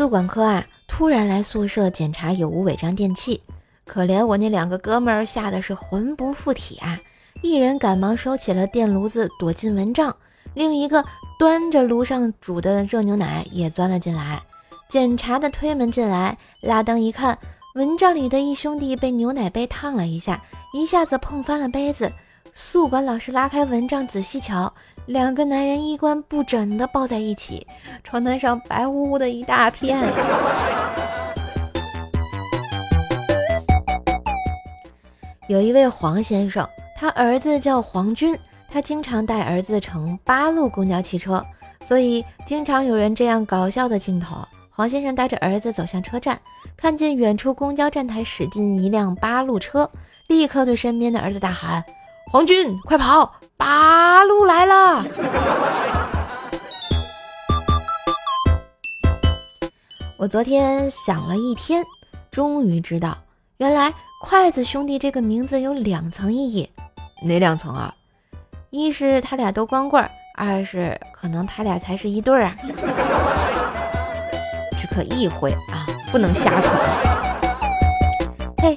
宿管科啊，突然来宿舍检查有无违章电器，可怜我那两个哥们儿吓得是魂不附体啊！一人赶忙收起了电炉子，躲进蚊帐；另一个端着炉上煮的热牛奶也钻了进来。检查的推门进来，拉灯一看，蚊帐里的一兄弟被牛奶杯烫了一下，一下子碰翻了杯子。宿管老师拉开蚊帐仔细瞧，两个男人衣冠不整的抱在一起，床单上白乎乎的一大片。有一位黄先生，他儿子叫黄军，他经常带儿子乘八路公交汽车，所以经常有人这样搞笑的镜头：黄先生带着儿子走向车站，看见远处公交站台驶进一辆八路车，立刻对身边的儿子大喊。皇军，快跑！八路来了！我昨天想了一天，终于知道，原来筷子兄弟这个名字有两层意义。哪两层啊？一是他俩都光棍，二是可能他俩才是一对儿啊。只可意会啊，不能瞎传。嘿，